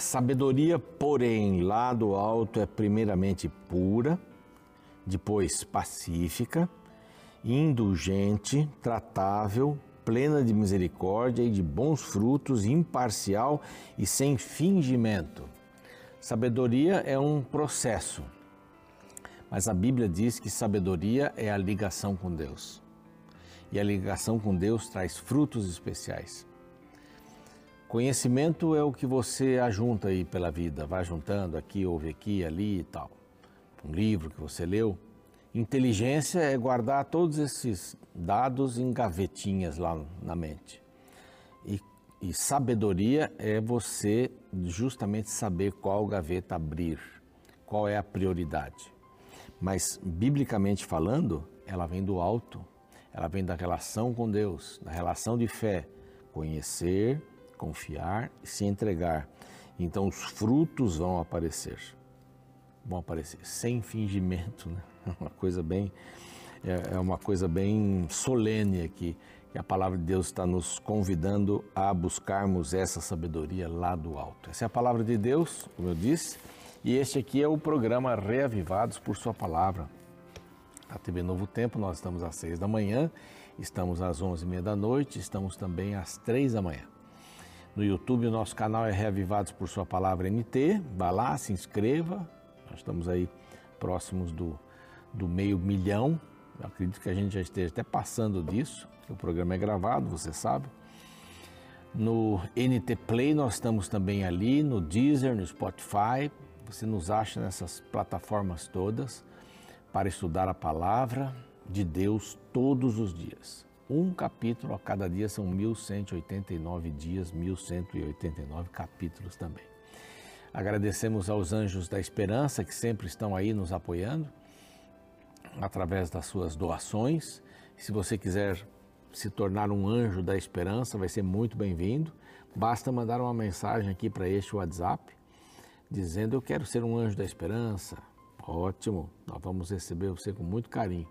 Sabedoria, porém, lá do alto é primeiramente pura, depois pacífica, indulgente, tratável, plena de misericórdia e de bons frutos, imparcial e sem fingimento. Sabedoria é um processo, mas a Bíblia diz que sabedoria é a ligação com Deus. E a ligação com Deus traz frutos especiais. Conhecimento é o que você ajunta aí pela vida, vai juntando aqui, ouve aqui, ali e tal. Um livro que você leu. Inteligência é guardar todos esses dados em gavetinhas lá na mente. E, e sabedoria é você justamente saber qual gaveta abrir, qual é a prioridade. Mas, biblicamente falando, ela vem do alto, ela vem da relação com Deus, da relação de fé. Conhecer, confiar e se entregar. Então, os frutos vão aparecer. Vão aparecer sem fingimento, né? uma coisa bem é, é uma coisa bem solene aqui que a palavra de Deus está nos convidando a buscarmos essa sabedoria lá do alto. Essa é a palavra de Deus, como eu disse, e este aqui é o programa Reavivados por Sua Palavra. A TV Novo Tempo, nós estamos às seis da manhã, estamos às onze e meia da noite, estamos também às três da manhã. No YouTube, o nosso canal é Reavivados por Sua Palavra NT. Vá lá, se inscreva. Nós estamos aí próximos do do meio milhão. Eu acredito que a gente já esteja até passando disso, o programa é gravado, você sabe. No NT Play nós estamos também ali, no Deezer, no Spotify. Você nos acha nessas plataformas todas para estudar a palavra de Deus todos os dias. Um capítulo a cada dia são 1189 dias, 1189 capítulos também. Agradecemos aos anjos da esperança que sempre estão aí nos apoiando através das suas doações. Se você quiser se tornar um anjo da esperança, vai ser muito bem-vindo. Basta mandar uma mensagem aqui para este WhatsApp dizendo eu quero ser um anjo da esperança. Ótimo, nós vamos receber você com muito carinho.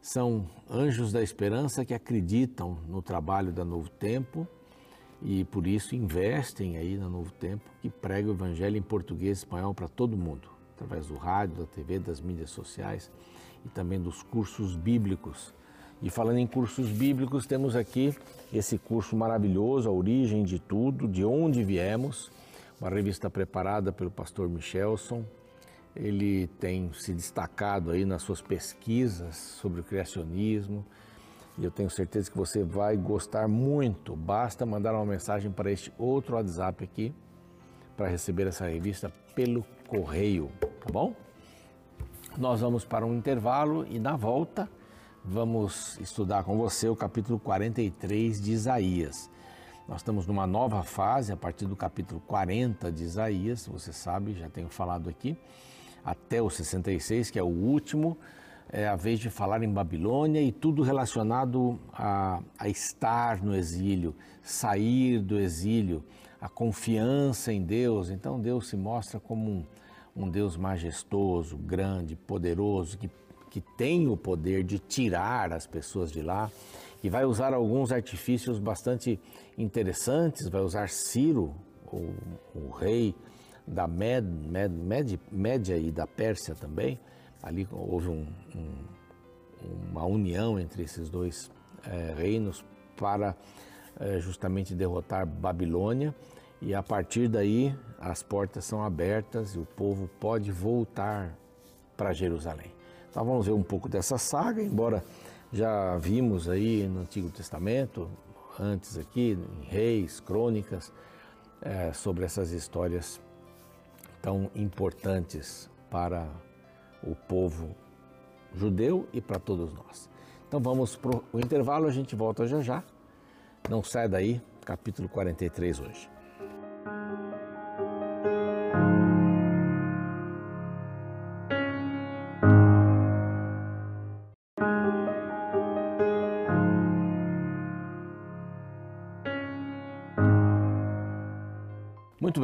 São anjos da esperança que acreditam no trabalho da Novo Tempo e por isso investem aí na Novo Tempo, que prega o evangelho em português e espanhol para todo mundo através do rádio, da TV, das mídias sociais e também dos cursos bíblicos. E falando em cursos bíblicos, temos aqui esse curso maravilhoso, A Origem de Tudo, De Onde Viemos, uma revista preparada pelo pastor Michelson. Ele tem se destacado aí nas suas pesquisas sobre o criacionismo e eu tenho certeza que você vai gostar muito. Basta mandar uma mensagem para este outro WhatsApp aqui para receber essa revista pelo correio, tá bom? Nós vamos para um intervalo e na volta vamos estudar com você o capítulo 43 de Isaías. Nós estamos numa nova fase a partir do capítulo 40 de Isaías, você sabe, já tenho falado aqui, até o 66, que é o último, é a vez de falar em Babilônia e tudo relacionado a, a estar no exílio, sair do exílio, a confiança em Deus. Então Deus se mostra como um, um Deus majestoso, grande, poderoso, que, que tem o poder de tirar as pessoas de lá e vai usar alguns artifícios bastante interessantes. Vai usar Ciro, o, o rei da Med, Med, Med, Média e da Pérsia também. Ali houve um, um, uma união entre esses dois é, reinos para é, justamente derrotar Babilônia e a partir daí as portas são abertas e o povo pode voltar para Jerusalém. Então vamos ver um pouco dessa saga, embora já vimos aí no Antigo Testamento, antes aqui, em Reis, Crônicas, é, sobre essas histórias tão importantes para o povo judeu e para todos nós. Então vamos para o intervalo, a gente volta já já. Não sai daí, capítulo 43 hoje.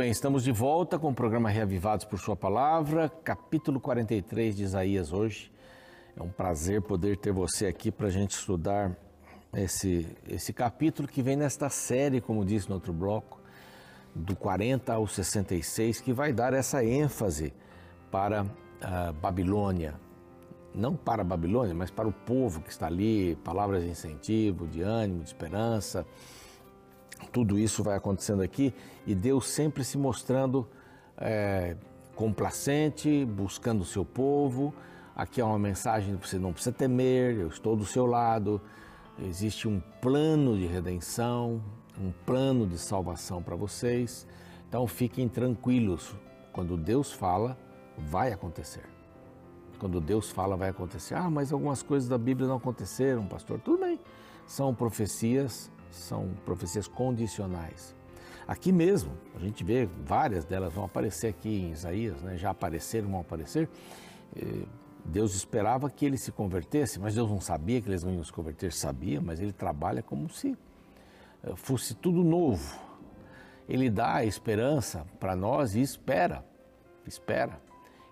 Bem, estamos de volta com o programa Reavivados por Sua Palavra, capítulo 43 de Isaías hoje. É um prazer poder ter você aqui para a gente estudar esse, esse capítulo que vem nesta série, como disse no outro bloco, do 40 ao 66, que vai dar essa ênfase para a Babilônia. Não para a Babilônia, mas para o povo que está ali, palavras de incentivo, de ânimo, de esperança. Tudo isso vai acontecendo aqui e Deus sempre se mostrando é, complacente, buscando o seu povo. Aqui é uma mensagem: você não precisa temer, eu estou do seu lado. Existe um plano de redenção, um plano de salvação para vocês. Então fiquem tranquilos. Quando Deus fala, vai acontecer. Quando Deus fala, vai acontecer. Ah, mas algumas coisas da Bíblia não aconteceram, pastor. Tudo bem. São profecias, são profecias condicionais. Aqui mesmo, a gente vê várias delas vão aparecer aqui em Isaías, né? já apareceram, vão aparecer. Deus esperava que ele se convertesse, mas Deus não sabia que eles não iam se converter, sabia, mas ele trabalha como se eh, fosse tudo novo. Ele dá a esperança para nós e espera, espera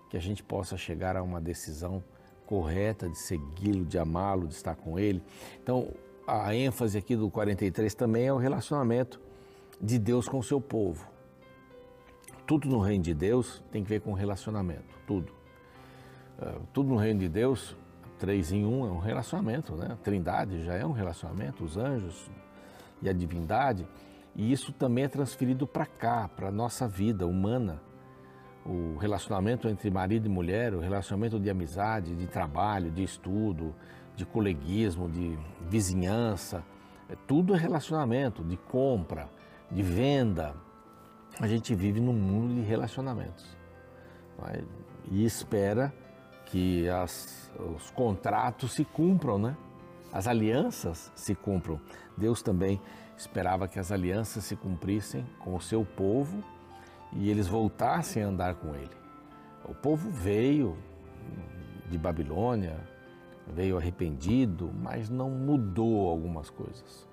que a gente possa chegar a uma decisão correta de segui-lo, de amá-lo, de estar com ele. Então, a ênfase aqui do 43 também é o relacionamento de Deus com o seu povo. Tudo no reino de Deus tem que ver com relacionamento, tudo. Uh, tudo no reino de Deus, três em um, é um relacionamento, né? A trindade já é um relacionamento, os anjos e a divindade. E isso também é transferido para cá, para a nossa vida humana. O relacionamento entre marido e mulher, o relacionamento de amizade, de trabalho, de estudo, de coleguismo, de vizinhança, é, tudo é relacionamento, de compra, de venda. A gente vive num mundo de relacionamentos é? e espera que as, os contratos se cumpram, né? As alianças se cumpram. Deus também esperava que as alianças se cumprissem com o seu povo e eles voltassem a andar com ele. O povo veio de Babilônia, veio arrependido, mas não mudou algumas coisas.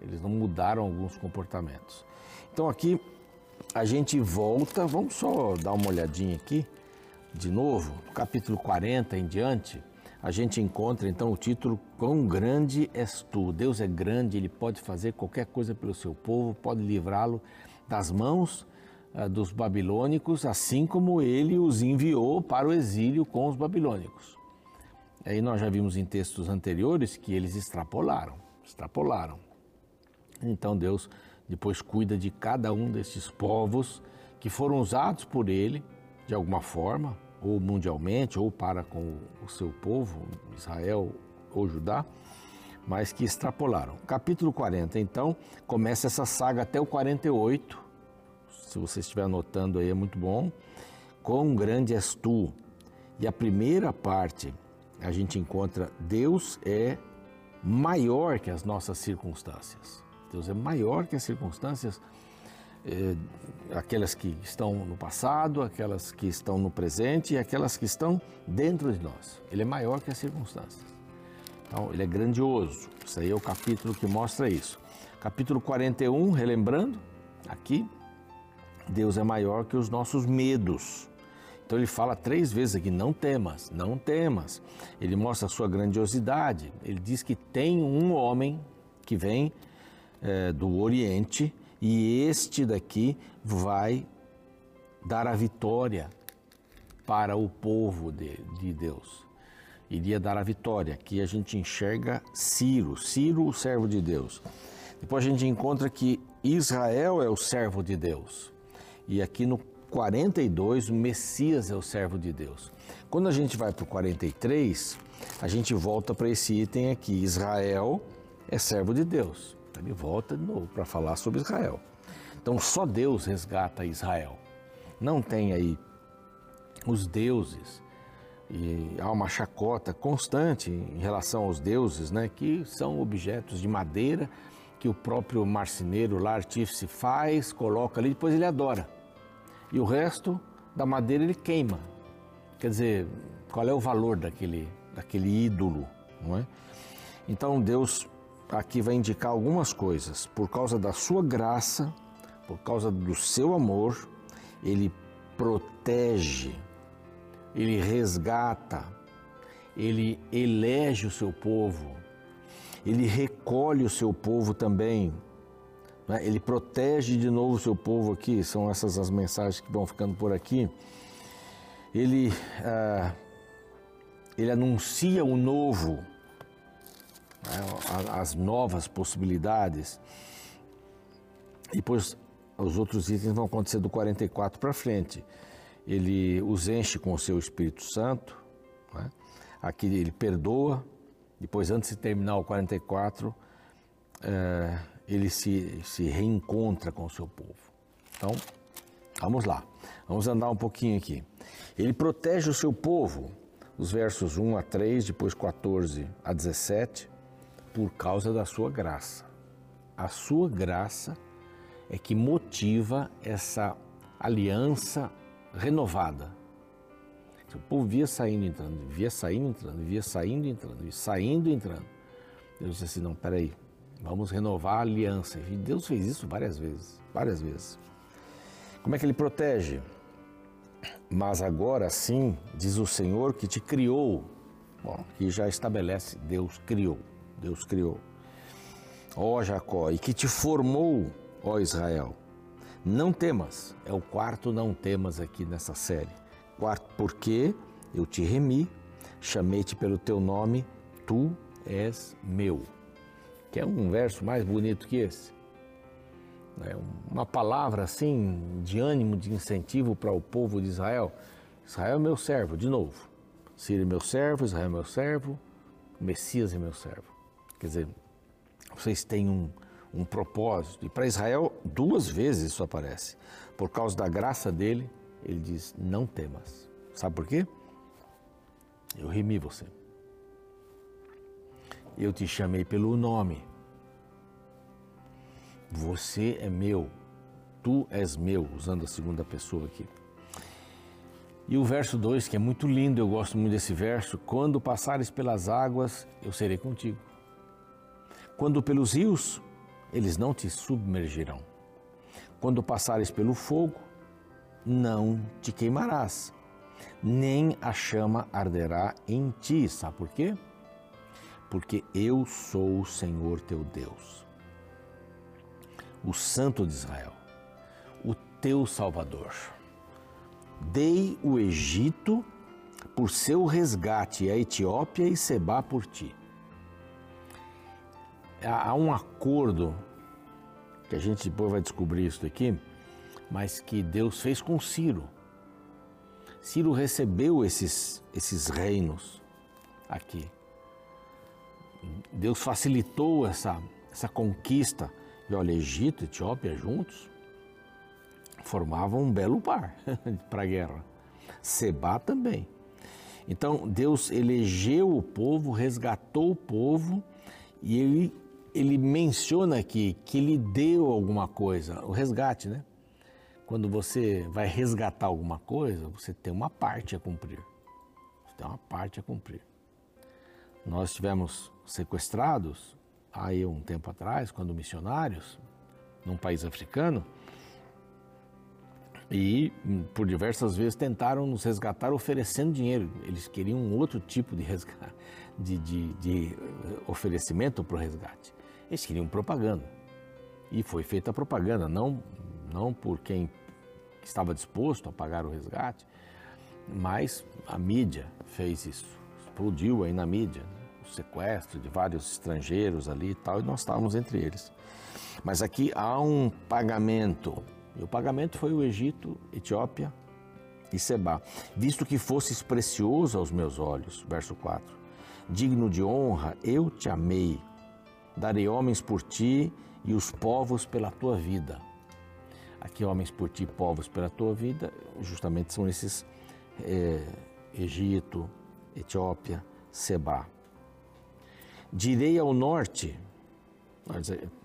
Eles não mudaram alguns comportamentos. Então aqui a gente volta, vamos só dar uma olhadinha aqui de novo, no capítulo 40 em diante, a gente encontra então o título Quão grande és tu? Deus é grande, ele pode fazer qualquer coisa pelo seu povo, pode livrá-lo das mãos uh, dos babilônicos, assim como ele os enviou para o exílio com os babilônicos. Aí nós já vimos em textos anteriores que eles extrapolaram, extrapolaram. Então Deus depois cuida de cada um desses povos que foram usados por ele de alguma forma, ou mundialmente, ou para com o seu povo, Israel ou Judá, mas que extrapolaram. Capítulo 40, então, começa essa saga até o 48. Se você estiver anotando aí, é muito bom. Quão grande és tu? E a primeira parte a gente encontra Deus é maior que as nossas circunstâncias. Deus é maior que as circunstâncias, é, aquelas que estão no passado, aquelas que estão no presente e aquelas que estão dentro de nós. Ele é maior que as circunstâncias. Então, ele é grandioso. Isso aí é o capítulo que mostra isso. Capítulo 41, relembrando, aqui, Deus é maior que os nossos medos. Então ele fala três vezes aqui: não temas, não temas. Ele mostra a sua grandiosidade. Ele diz que tem um homem que vem é, do Oriente e este daqui vai dar a vitória para o povo de, de Deus. Iria dar a vitória. Aqui a gente enxerga Ciro, Ciro, o servo de Deus. Depois a gente encontra que Israel é o servo de Deus. E aqui no 42, o Messias é o servo de Deus. Quando a gente vai para o 43, a gente volta para esse item aqui: Israel é servo de Deus. Ele volta de novo para falar sobre Israel. Então, só Deus resgata Israel. Não tem aí os deuses. E há uma chacota constante em relação aos deuses, né, que são objetos de madeira que o próprio marceneiro, lá, artífice, faz, coloca ali, depois ele adora e o resto da madeira ele queima. Quer dizer, qual é o valor daquele, daquele ídolo, não é? Então Deus aqui vai indicar algumas coisas. Por causa da sua graça, por causa do seu amor, ele protege, ele resgata, ele elege o seu povo, ele recolhe o seu povo também Né? Ele protege de novo o seu povo aqui, são essas as mensagens que vão ficando por aqui. Ele, ah, ele anuncia o novo, né? as novas possibilidades. E depois os outros itens vão acontecer do 44 para frente. Ele os enche com o seu Espírito Santo. Né? Aqui ele perdoa. Depois, antes de terminar o 44, é, ele se, se reencontra com o seu povo. Então, vamos lá. Vamos andar um pouquinho aqui. Ele protege o seu povo, os versos 1 a 3, depois 14 a 17, por causa da sua graça. A sua graça é que motiva essa aliança renovada. O povo via saindo, entrando, via saindo, entrando, via saindo, entrando, saindo, entrando. Deus disse assim, não, peraí, vamos renovar a aliança. E Deus fez isso várias vezes, várias vezes. Como é que ele protege? Mas agora sim, diz o Senhor que te criou. Bom, que já estabelece, Deus criou, Deus criou. Ó Jacó, e que te formou ó Israel. Não temas, é o quarto não temas aqui nessa série. Quarto, porque eu te remi, chamei-te pelo teu nome, tu és meu. Que é um verso mais bonito que esse. É uma palavra assim de ânimo, de incentivo para o povo de Israel. Israel é meu servo, de novo. Sírio é meu servo, Israel é meu servo, Messias é meu servo. Quer dizer, vocês têm um, um propósito. E para Israel, duas vezes isso aparece. Por causa da graça dele, ele diz: Não temas. Sabe por quê? Eu remi você. Eu te chamei pelo nome. Você é meu. Tu és meu, usando a segunda pessoa aqui. E o verso 2, que é muito lindo, eu gosto muito desse verso: Quando passares pelas águas, eu serei contigo. Quando pelos rios, eles não te submergirão. Quando passares pelo fogo, não te queimarás, nem a chama arderá em ti. Sabe por quê? Porque eu sou o Senhor teu Deus, o Santo de Israel, o teu Salvador. Dei o Egito por seu resgate, a Etiópia e Seba por ti há um acordo, que a gente depois vai descobrir isso aqui, mas que Deus fez com Ciro. Ciro recebeu esses, esses reinos aqui. Deus facilitou essa, essa conquista. E olha, Egito e Etiópia juntos formavam um belo par para a guerra. Seba também. Então Deus elegeu o povo, resgatou o povo e ele ele menciona aqui que ele deu alguma coisa, o resgate, né? Quando você vai resgatar alguma coisa, você tem uma parte a cumprir. Você tem uma parte a cumprir. Nós tivemos sequestrados aí um tempo atrás, quando missionários, num país africano, e por diversas vezes tentaram nos resgatar oferecendo dinheiro. Eles queriam um outro tipo de, resgate, de, de, de oferecimento para o resgate. Eles queriam propaganda. E foi feita a propaganda, não, não por quem estava disposto a pagar o resgate, mas a mídia fez isso. Explodiu aí na mídia, né? Sequestro de vários estrangeiros ali e tal, e nós estávamos entre eles. Mas aqui há um pagamento, e o pagamento foi o Egito, Etiópia e Seba, visto que fosses precioso aos meus olhos, verso 4. Digno de honra, eu te amei darei homens por ti e os povos pela tua vida. Aqui, homens por ti, povos pela tua vida, justamente são esses é, Egito, Etiópia, Seba. Direi ao norte,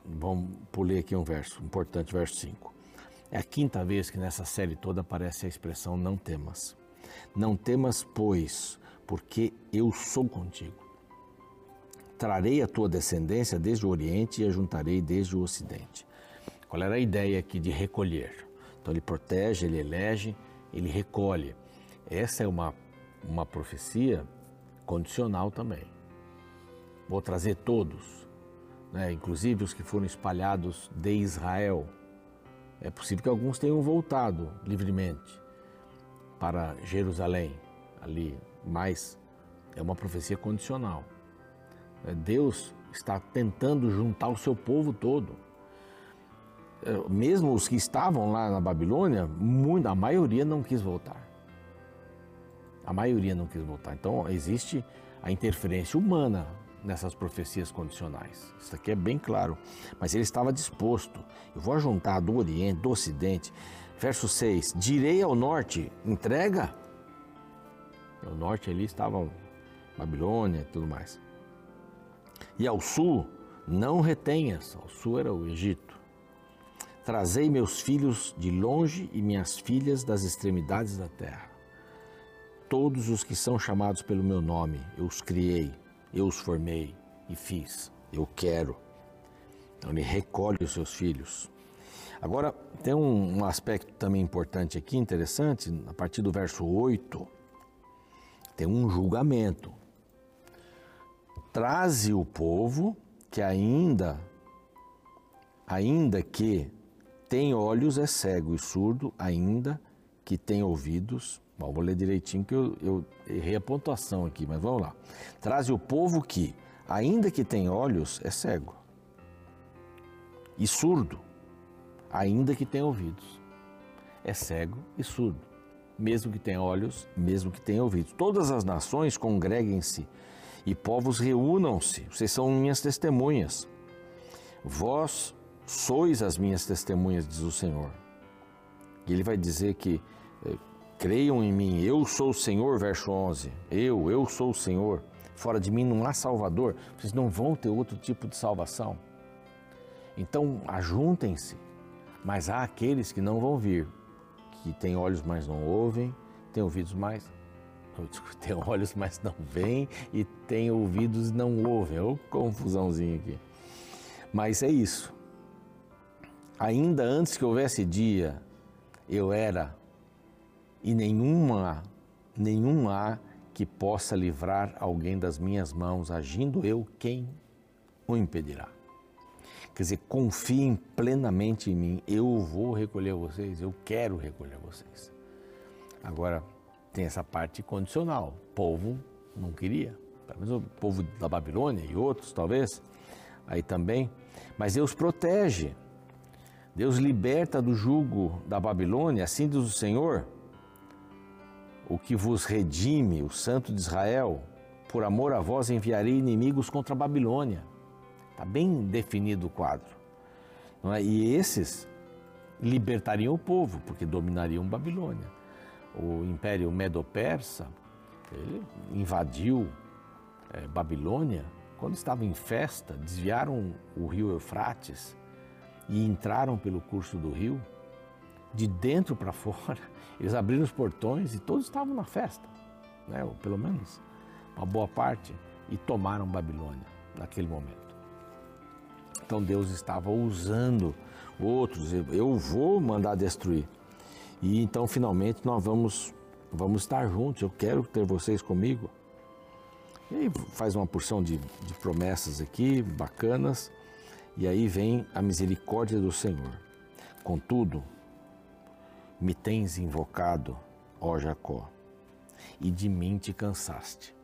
vamos pular aqui um verso, importante, verso 5. É a quinta vez que nessa série toda aparece a expressão não temas. Não temas, pois, porque eu sou contigo. Trarei a tua descendência desde o Oriente e a juntarei desde o Ocidente. Qual era a ideia aqui de recolher? Então ele protege, ele elege, ele recolhe. Essa é uma, uma profecia condicional também. Vou trazer todos. né, inclusive os que foram espalhados de Israel. É possível que alguns tenham voltado livremente para Jerusalém, ali, mas é uma profecia condicional. É, Deus está tentando juntar o seu povo todo. É, mesmo os que estavam lá na Babilônia, a maioria não quis voltar. A maioria não quis voltar. Então existe a interferência humana nessas profecias condicionais. Isso aqui é bem claro. Mas ele estava disposto. Eu vou juntar do Oriente, do Ocidente. Verso 6: Direi ao norte, entrega. O norte ali estava Babilônia e tudo mais. E ao sul, não retenhas. Ao sul era o Egito. Trazei meus filhos de longe e minhas filhas das extremidades da terra. Todos os que são chamados pelo meu nome, eu os criei eu os formei e fiz, eu quero. Então ele recolhe os seus filhos. Agora, tem um, um aspecto também importante aqui, interessante, a partir do verso 8, tem um julgamento. Traze o povo que ainda, ainda que tem olhos é cego e surdo, ainda que tem ouvidos Bom, vou ler direitinho que eu, eu errei a pontuação aqui, mas vamos lá. Traze o povo que, ainda que tem olhos, é cego. E surdo, ainda que tem ouvidos. É cego e surdo. Mesmo que tenha olhos, mesmo que tenha ouvidos. Todas as nações congreguem-se e povos reúnam-se. Vocês são minhas testemunhas. Vós sois as minhas testemunhas, diz o Senhor. E ele vai dizer que Creiam em mim, eu sou o Senhor, verso 11. Eu, eu sou o Senhor. Fora de mim não há Salvador. Vocês não vão ter outro tipo de salvação. Então, ajuntem-se. Mas há aqueles que não vão vir, que têm olhos, mas não ouvem, têm ouvidos, mas têm olhos, mas não veem, e têm ouvidos e não ouvem. Ô, confusãozinha aqui. Mas é isso. Ainda antes que houvesse dia, eu era e nenhuma, nenhum há que possa livrar alguém das minhas mãos, agindo eu, quem o impedirá? Quer dizer, confiem plenamente em mim, eu vou recolher vocês, eu quero recolher vocês. Agora, tem essa parte condicional, o povo não queria, pelo menos o povo da Babilônia e outros talvez, aí também, mas Deus protege, Deus liberta do jugo da Babilônia, assim diz o Senhor, o que vos redime, o Santo de Israel, por amor a vós enviarei inimigos contra a Babilônia. Está bem definido o quadro. É? E esses libertariam o povo, porque dominariam Babilônia. O Império Medo-Persa, invadiu é, Babilônia quando estava em festa, desviaram o rio Eufrates e entraram pelo curso do rio de dentro para fora, eles abriram os portões e todos estavam na festa, né? ou pelo menos uma boa parte, e tomaram Babilônia naquele momento. Então Deus estava usando outros, eu vou mandar destruir. E então finalmente nós vamos, vamos estar juntos, eu quero ter vocês comigo. E aí faz uma porção de, de promessas aqui, bacanas, e aí vem a misericórdia do Senhor. Contudo, me tens invocado, ó Jacó, e de mim te cansaste.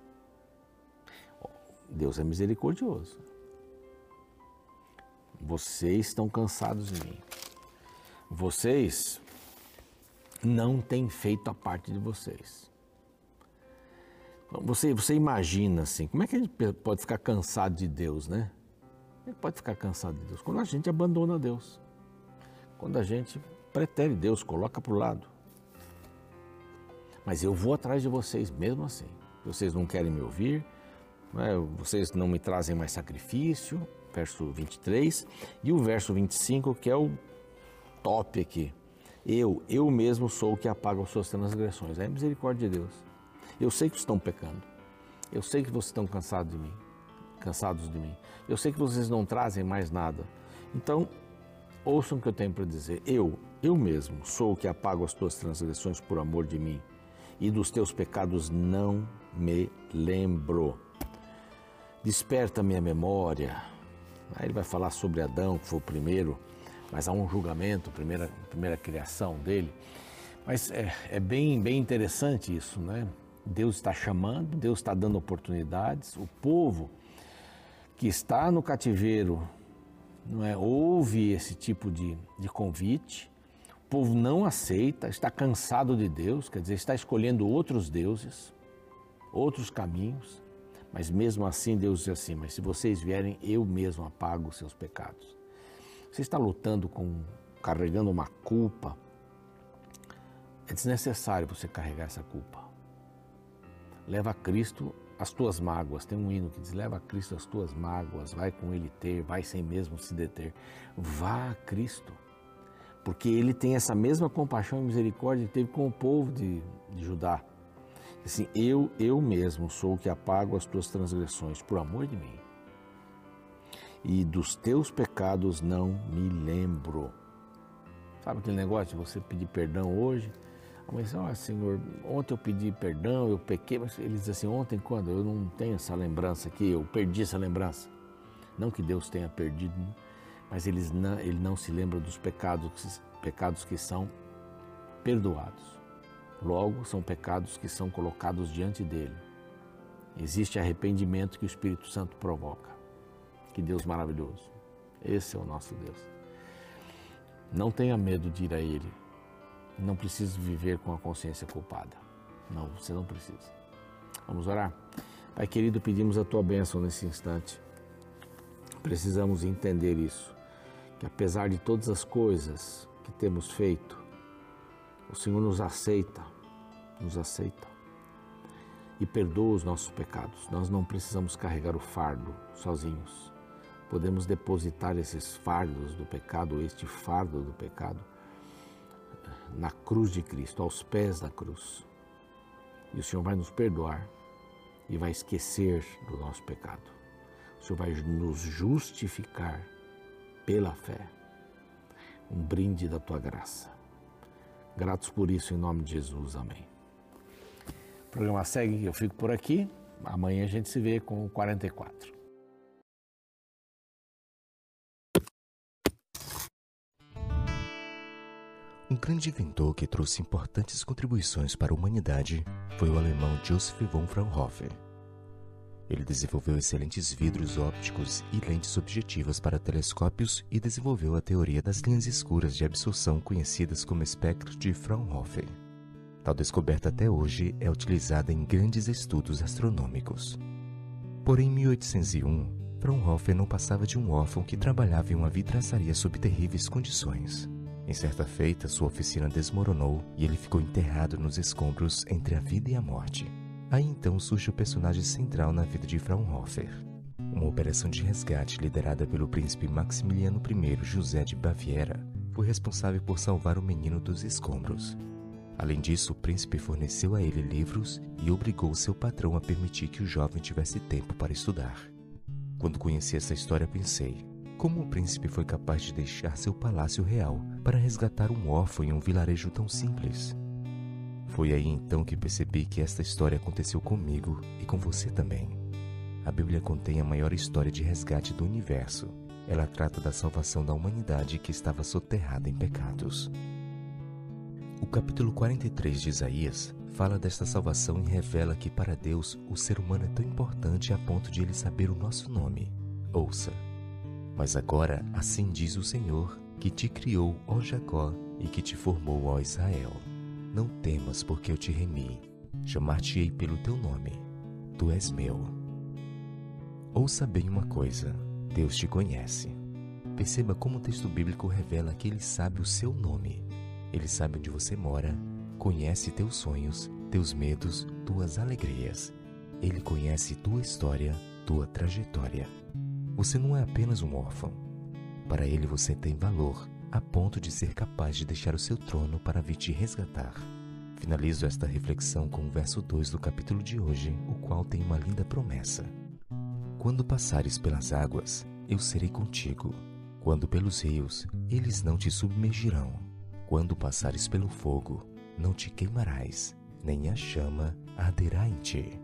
Deus é misericordioso. Vocês estão cansados de mim. Vocês não têm feito a parte de vocês. Você, você imagina assim, como é que a gente pode ficar cansado de Deus, né? Ele pode ficar cansado de Deus quando a gente abandona Deus. Quando a gente pretere Deus, coloca para o lado. Mas eu vou atrás de vocês mesmo assim. Vocês não querem me ouvir, né? vocês não me trazem mais sacrifício, verso 23, e o verso 25, que é o top aqui. Eu, eu mesmo sou o que apaga as suas transgressões. É a misericórdia de Deus. Eu sei que estão pecando. Eu sei que vocês estão cansados de mim, cansados de mim. Eu sei que vocês não trazem mais nada. Então, ouçam o que eu tenho para dizer. Eu, eu mesmo sou o que apago as tuas transgressões por amor de mim, e dos teus pecados não me lembro. Desperta minha memória, Aí ele vai falar sobre Adão, que foi o primeiro, mas há um julgamento, primeira, primeira criação dele. Mas é, é bem, bem interessante isso, né? Deus está chamando, Deus está dando oportunidades. O povo que está no cativeiro não é, ouve esse tipo de, de convite. O povo não aceita, está cansado de Deus, quer dizer, está escolhendo outros deuses, outros caminhos. Mas mesmo assim, Deus diz assim: Mas se vocês vierem, eu mesmo apago os seus pecados. Você está lutando com, carregando uma culpa. É desnecessário você carregar essa culpa. Leva Cristo as tuas mágoas. Tem um hino que diz: Leva a Cristo as tuas mágoas, vai com Ele ter, vai sem mesmo se deter. Vá a Cristo. Porque Ele tem essa mesma compaixão e misericórdia que teve com o povo de, de Judá. Assim, eu, eu mesmo sou o que apago as tuas transgressões por amor de mim. E dos teus pecados não me lembro. Sabe aquele negócio de você pedir perdão hoje? Mas, ó, oh, Senhor, ontem eu pedi perdão, eu pequei, mas ele diz assim, ontem quando? Eu não tenho essa lembrança aqui, eu perdi essa lembrança. Não que Deus tenha perdido, mas ele não, ele não se lembra dos pecados, pecados que são perdoados. Logo, são pecados que são colocados diante dele. Existe arrependimento que o Espírito Santo provoca. Que Deus maravilhoso. Esse é o nosso Deus. Não tenha medo de ir a Ele. Não precisa viver com a consciência culpada. Não, você não precisa. Vamos orar? Pai querido, pedimos a tua bênção nesse instante. Precisamos entender isso, que apesar de todas as coisas que temos feito, o Senhor nos aceita, nos aceita e perdoa os nossos pecados. Nós não precisamos carregar o fardo sozinhos. Podemos depositar esses fardos do pecado, este fardo do pecado, na cruz de Cristo, aos pés da cruz. E o Senhor vai nos perdoar e vai esquecer do nosso pecado. O Senhor vai nos justificar pela fé. Um brinde da tua graça. Gratos por isso, em nome de Jesus. Amém. O programa segue, eu fico por aqui. Amanhã a gente se vê com o 44. Um grande inventor que trouxe importantes contribuições para a humanidade foi o alemão Joseph von Fraunhofer. Ele desenvolveu excelentes vidros ópticos e lentes objetivas para telescópios e desenvolveu a teoria das linhas escuras de absorção conhecidas como espectro de Fraunhofer. Tal descoberta até hoje é utilizada em grandes estudos astronômicos. Porém, em 1801, Fraunhofer não passava de um órfão que trabalhava em uma vidraçaria sob terríveis condições. Em certa feita, sua oficina desmoronou e ele ficou enterrado nos escombros entre a vida e a morte. Aí então surge o personagem central na vida de Fraunhofer. Uma operação de resgate liderada pelo príncipe Maximiliano I José de Baviera foi responsável por salvar o menino dos escombros. Além disso, o príncipe forneceu a ele livros e obrigou seu patrão a permitir que o jovem tivesse tempo para estudar. Quando conheci essa história, pensei: como o príncipe foi capaz de deixar seu palácio real para resgatar um órfão em um vilarejo tão simples? Foi aí então que percebi que esta história aconteceu comigo e com você também. A Bíblia contém a maior história de resgate do universo. Ela trata da salvação da humanidade que estava soterrada em pecados. O capítulo 43 de Isaías fala desta salvação e revela que para Deus o ser humano é tão importante a ponto de ele saber o nosso nome. Ouça. Mas agora assim diz o Senhor, que te criou, ó Jacó, e que te formou, ó Israel. Não temas, porque eu te remi. Chamar-te-ei pelo teu nome. Tu és meu. Ouça bem uma coisa: Deus te conhece. Perceba como o texto bíblico revela que Ele sabe o seu nome. Ele sabe onde você mora, conhece teus sonhos, teus medos, tuas alegrias. Ele conhece tua história, tua trajetória. Você não é apenas um órfão. Para ele você tem valor, a ponto de ser capaz de deixar o seu trono para vir te resgatar. Finalizo esta reflexão com o verso 2 do capítulo de hoje, o qual tem uma linda promessa. Quando passares pelas águas, eu serei contigo. Quando pelos rios, eles não te submergirão. Quando passares pelo fogo, não te queimarás, nem a chama arderá em ti.